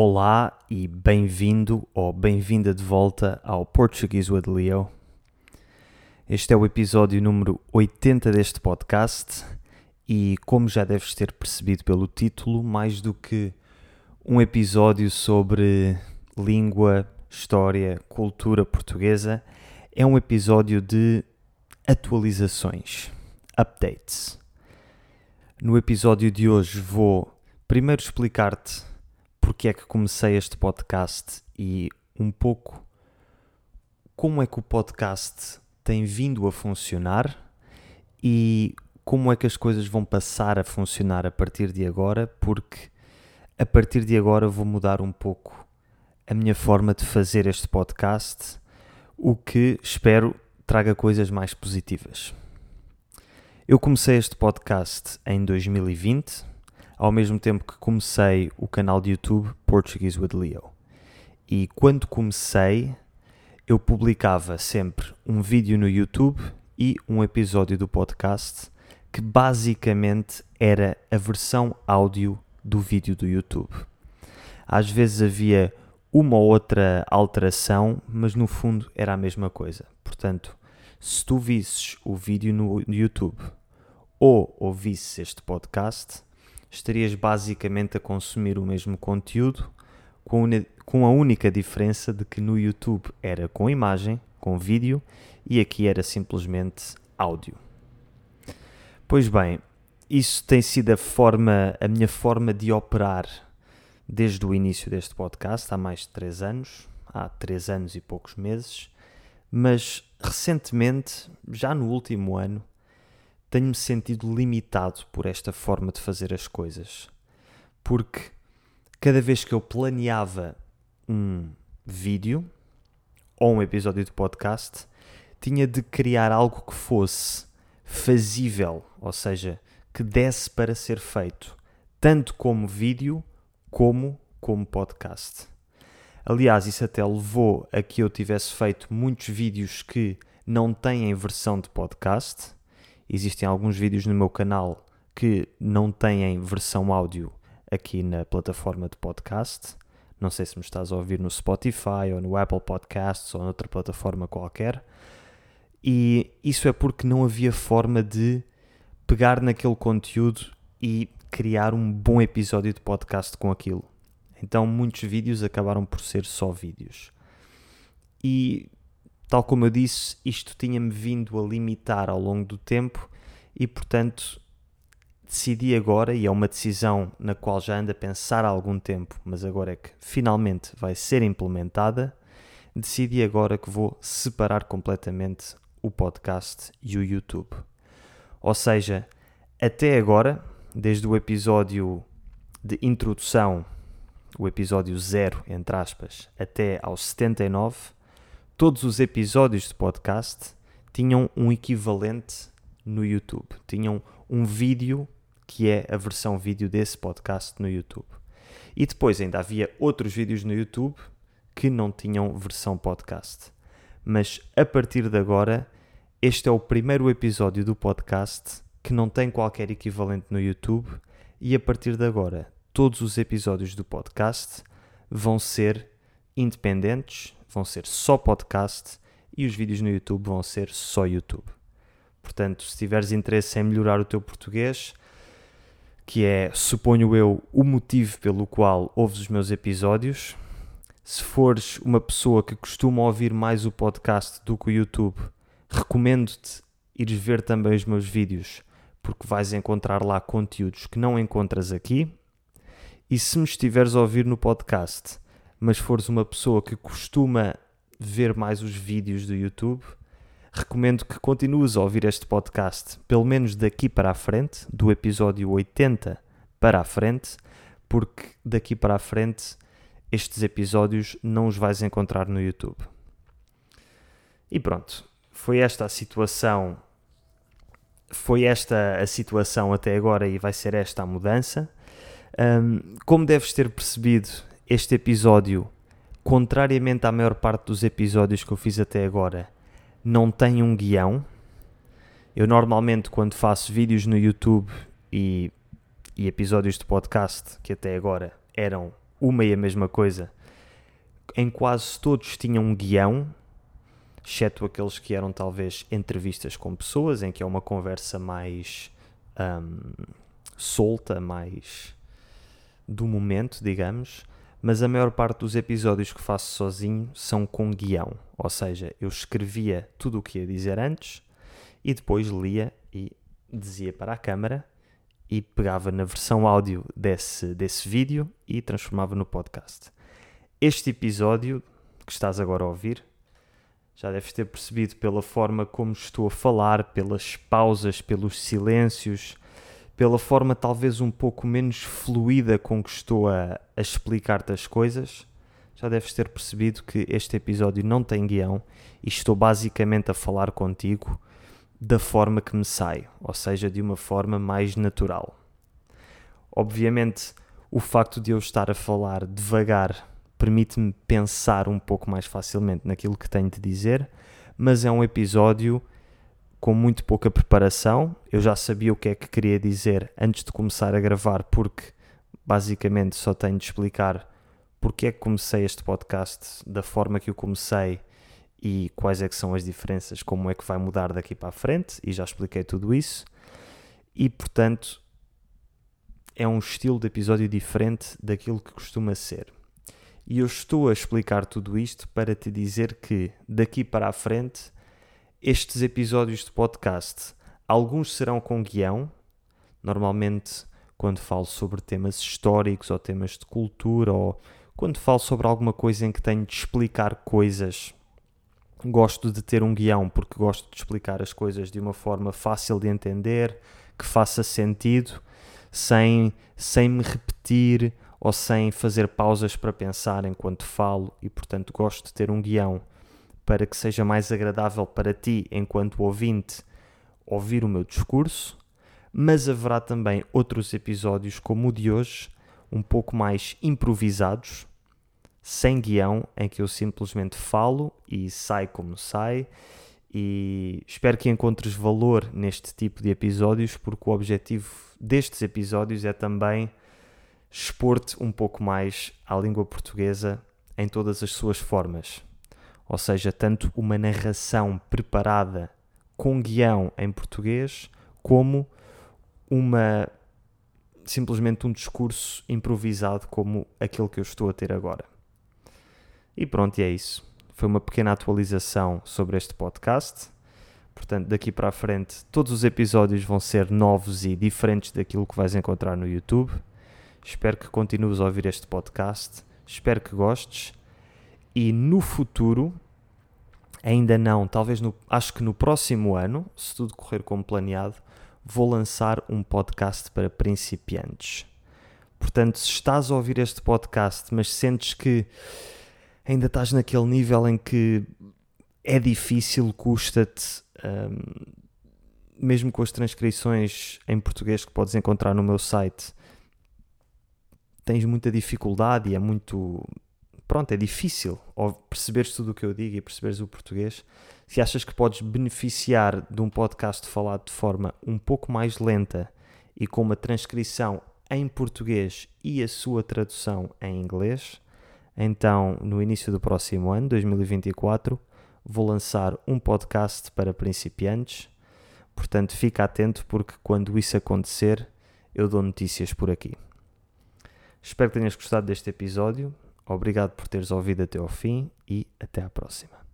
Olá e bem-vindo ou bem-vinda de volta ao Portuguese with Leo. Este é o episódio número 80 deste podcast e, como já deves ter percebido pelo título, mais do que um episódio sobre língua, história, cultura portuguesa, é um episódio de atualizações, updates. No episódio de hoje vou primeiro explicar-te porque é que comecei este podcast e um pouco como é que o podcast tem vindo a funcionar e como é que as coisas vão passar a funcionar a partir de agora, porque a partir de agora vou mudar um pouco a minha forma de fazer este podcast, o que espero traga coisas mais positivas. Eu comecei este podcast em 2020 ao mesmo tempo que comecei o canal de YouTube Portuguese with Leo. E quando comecei, eu publicava sempre um vídeo no YouTube e um episódio do podcast que basicamente era a versão áudio do vídeo do YouTube. Às vezes havia uma ou outra alteração, mas no fundo era a mesma coisa. Portanto, se tu visses o vídeo no YouTube ou ouvisses este podcast, estarias basicamente a consumir o mesmo conteúdo, com, com a única diferença de que no YouTube era com imagem, com vídeo, e aqui era simplesmente áudio. Pois bem, isso tem sido a forma, a minha forma de operar desde o início deste podcast, há mais de 3 anos, há 3 anos e poucos meses, mas recentemente, já no último ano, tenho-me sentido limitado por esta forma de fazer as coisas. Porque cada vez que eu planeava um vídeo ou um episódio de podcast, tinha de criar algo que fosse fazível, ou seja, que desse para ser feito, tanto como vídeo como como podcast. Aliás, isso até levou a que eu tivesse feito muitos vídeos que não têm versão de podcast, Existem alguns vídeos no meu canal que não têm versão áudio aqui na plataforma de podcast. Não sei se me estás a ouvir no Spotify ou no Apple Podcasts ou noutra plataforma qualquer. E isso é porque não havia forma de pegar naquele conteúdo e criar um bom episódio de podcast com aquilo. Então muitos vídeos acabaram por ser só vídeos. E Tal como eu disse, isto tinha-me vindo a limitar ao longo do tempo e, portanto, decidi agora, e é uma decisão na qual já ando a pensar há algum tempo, mas agora é que finalmente vai ser implementada, decidi agora que vou separar completamente o podcast e o YouTube. Ou seja, até agora, desde o episódio de introdução, o episódio 0, entre aspas, até ao 79, todos os episódios de podcast tinham um equivalente no YouTube. Tinham um vídeo que é a versão vídeo desse podcast no YouTube. E depois ainda havia outros vídeos no YouTube que não tinham versão podcast. Mas a partir de agora, este é o primeiro episódio do podcast que não tem qualquer equivalente no YouTube e a partir de agora, todos os episódios do podcast vão ser independentes, vão ser só podcast e os vídeos no YouTube vão ser só YouTube. Portanto, se tiveres interesse em melhorar o teu português, que é, suponho eu, o motivo pelo qual ouves os meus episódios, se fores uma pessoa que costuma ouvir mais o podcast do que o YouTube, recomendo-te ires ver também os meus vídeos, porque vais encontrar lá conteúdos que não encontras aqui. E se me estiveres a ouvir no podcast, mas fores uma pessoa que costuma ver mais os vídeos do YouTube, recomendo que continues a ouvir este podcast, pelo menos daqui para a frente, do episódio 80 para a frente, porque daqui para a frente estes episódios não os vais encontrar no YouTube. E pronto, foi esta a situação. Foi esta a situação até agora e vai ser esta a mudança. Um, como deves ter percebido, este episódio, contrariamente à maior parte dos episódios que eu fiz até agora, não tem um guião. Eu normalmente, quando faço vídeos no YouTube e, e episódios de podcast, que até agora eram uma e a mesma coisa. Em quase todos tinham um guião, exceto aqueles que eram talvez entrevistas com pessoas, em que é uma conversa mais um, solta, mais do momento, digamos. Mas a maior parte dos episódios que faço sozinho são com guião, ou seja, eu escrevia tudo o que ia dizer antes e depois lia e dizia para a câmara e pegava na versão áudio desse, desse vídeo e transformava no podcast. Este episódio que estás agora a ouvir, já deves ter percebido pela forma como estou a falar, pelas pausas, pelos silêncios, pela forma talvez um pouco menos fluida com que estou a, a explicar-te as coisas. Já deves ter percebido que este episódio não tem guião e estou basicamente a falar contigo da forma que me sai, ou seja, de uma forma mais natural. Obviamente, o facto de eu estar a falar devagar permite-me pensar um pouco mais facilmente naquilo que tenho de dizer, mas é um episódio com muito pouca preparação. Eu já sabia o que é que queria dizer antes de começar a gravar, porque basicamente só tenho de explicar porque é que comecei este podcast da forma que eu comecei e quais é que são as diferenças, como é que vai mudar daqui para a frente, e já expliquei tudo isso. E portanto, é um estilo de episódio diferente daquilo que costuma ser. E eu estou a explicar tudo isto para te dizer que daqui para a frente, estes episódios de podcast, alguns serão com guião, normalmente quando falo sobre temas históricos ou temas de cultura ou quando falo sobre alguma coisa em que tenho de explicar coisas. Gosto de ter um guião porque gosto de explicar as coisas de uma forma fácil de entender, que faça sentido, sem, sem me repetir ou sem fazer pausas para pensar enquanto falo e, portanto, gosto de ter um guião para que seja mais agradável para ti, enquanto ouvinte, ouvir o meu discurso. Mas haverá também outros episódios, como o de hoje, um pouco mais improvisados, sem guião, em que eu simplesmente falo e sai como sai. E espero que encontres valor neste tipo de episódios, porque o objetivo destes episódios é também expor-te um pouco mais à língua portuguesa em todas as suas formas. Ou seja, tanto uma narração preparada com guião em português, como uma simplesmente um discurso improvisado como aquele que eu estou a ter agora. E pronto, e é isso. Foi uma pequena atualização sobre este podcast. Portanto, daqui para a frente, todos os episódios vão ser novos e diferentes daquilo que vais encontrar no YouTube. Espero que continues a ouvir este podcast. Espero que gostes. E no futuro, ainda não, talvez no, acho que no próximo ano, se tudo correr como planeado, vou lançar um podcast para principiantes. Portanto, se estás a ouvir este podcast, mas sentes que ainda estás naquele nível em que é difícil, custa-te, um, mesmo com as transcrições em português que podes encontrar no meu site, tens muita dificuldade e é muito. Pronto, é difícil perceberes tudo o que eu digo e perceberes o português. Se achas que podes beneficiar de um podcast falado de forma um pouco mais lenta e com uma transcrição em português e a sua tradução em inglês, então, no início do próximo ano, 2024, vou lançar um podcast para principiantes. Portanto, fica atento porque quando isso acontecer, eu dou notícias por aqui. Espero que tenhas gostado deste episódio. Obrigado por teres ouvido até ao fim e até à próxima.